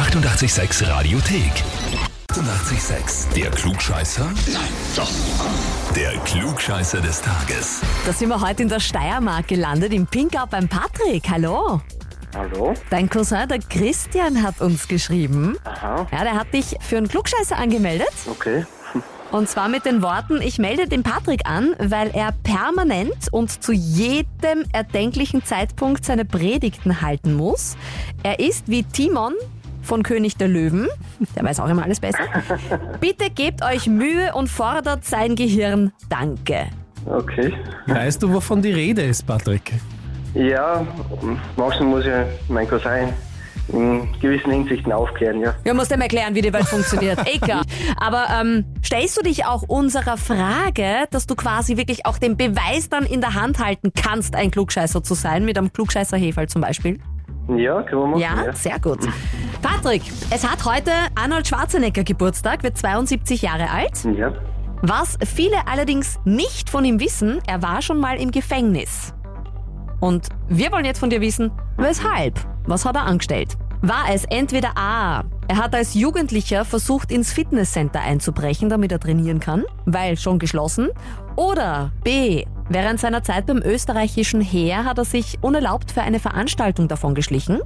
886 Radiothek. 886, der Klugscheißer? Nein, doch. Der Klugscheißer des Tages. Da sind wir heute in der Steiermark gelandet, im Pinkau beim Patrick. Hallo. Hallo? Dein Cousin, der Christian, hat uns geschrieben. Aha, Ja, der hat dich für einen Klugscheißer angemeldet. okay. Und zwar mit den Worten, ich melde den Patrick an, weil er permanent und zu jedem erdenklichen Zeitpunkt seine Predigten halten muss. Er ist wie Timon von König der Löwen. Der weiß auch immer alles besser. Bitte gebt euch Mühe und fordert sein Gehirn. Danke. Okay. Weißt du, wovon die Rede ist, Patrick? Ja, manchmal muss ich mein Cousin in gewissen Hinsichten aufklären, ja. Wir musst ihm erklären, wie die Welt funktioniert. Eh klar. Aber ähm, stellst du dich auch unserer Frage, dass du quasi wirklich auch den Beweis dann in der Hand halten kannst, ein Klugscheißer zu sein, mit einem klugscheißer Heferl zum Beispiel? Ja, können wir machen, Ja, ja. sehr gut. Patrick, es hat heute Arnold Schwarzenegger Geburtstag, wird 72 Jahre alt. Ja. Was viele allerdings nicht von ihm wissen, er war schon mal im Gefängnis. Und wir wollen jetzt von dir wissen, weshalb? Was hat er angestellt? War es entweder A, er hat als Jugendlicher versucht, ins Fitnesscenter einzubrechen, damit er trainieren kann, weil schon geschlossen, oder B, während seiner Zeit beim österreichischen Heer hat er sich unerlaubt für eine Veranstaltung davon geschlichen,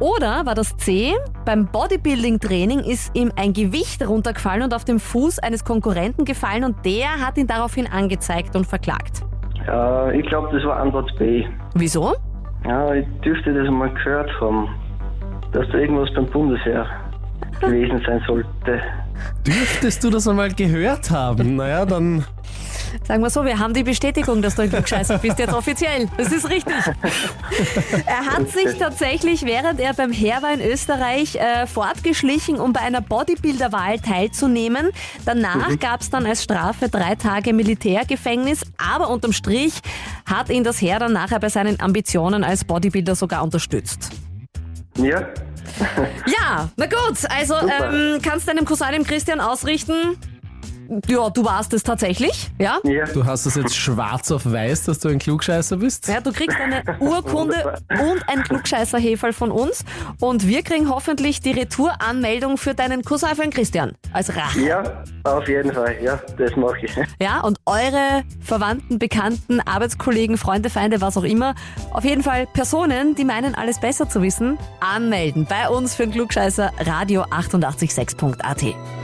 oder war das C, beim Bodybuilding-Training ist ihm ein Gewicht runtergefallen und auf dem Fuß eines Konkurrenten gefallen und der hat ihn daraufhin angezeigt und verklagt. Äh, ich glaube, das war Antwort B. Wieso? Ja, ich dürfte das mal gehört haben, dass da irgendwas beim Bundesheer gewesen sein sollte. Dürftest du das einmal gehört haben? Naja, dann Sagen wir so, wir haben die Bestätigung, dass du ein Klugscheißer bist, jetzt offiziell. Das ist richtig. Er hat sich tatsächlich, während er beim Heer war in Österreich, äh, fortgeschlichen, um bei einer Bodybuilder-Wahl teilzunehmen. Danach gab es dann als Strafe drei Tage Militärgefängnis, aber unterm Strich hat ihn das Heer dann nachher bei seinen Ambitionen als Bodybuilder sogar unterstützt. Ja, Ja, na gut, also ähm, kannst deinem Cousin, dem Christian, ausrichten, ja, du warst es tatsächlich, ja? ja. du hast es jetzt schwarz auf weiß, dass du ein Klugscheißer bist. Ja, du kriegst eine Urkunde und ein Klugscheißer-Heferl von uns und wir kriegen hoffentlich die Retouranmeldung für deinen Cousin den Christian als Rache. Ja, auf jeden Fall. Ja, das mache ich. Ja, und eure Verwandten, Bekannten, Arbeitskollegen, Freunde, Feinde, was auch immer, auf jeden Fall Personen, die meinen, alles besser zu wissen, anmelden bei uns für den Klugscheißer radio 886.at.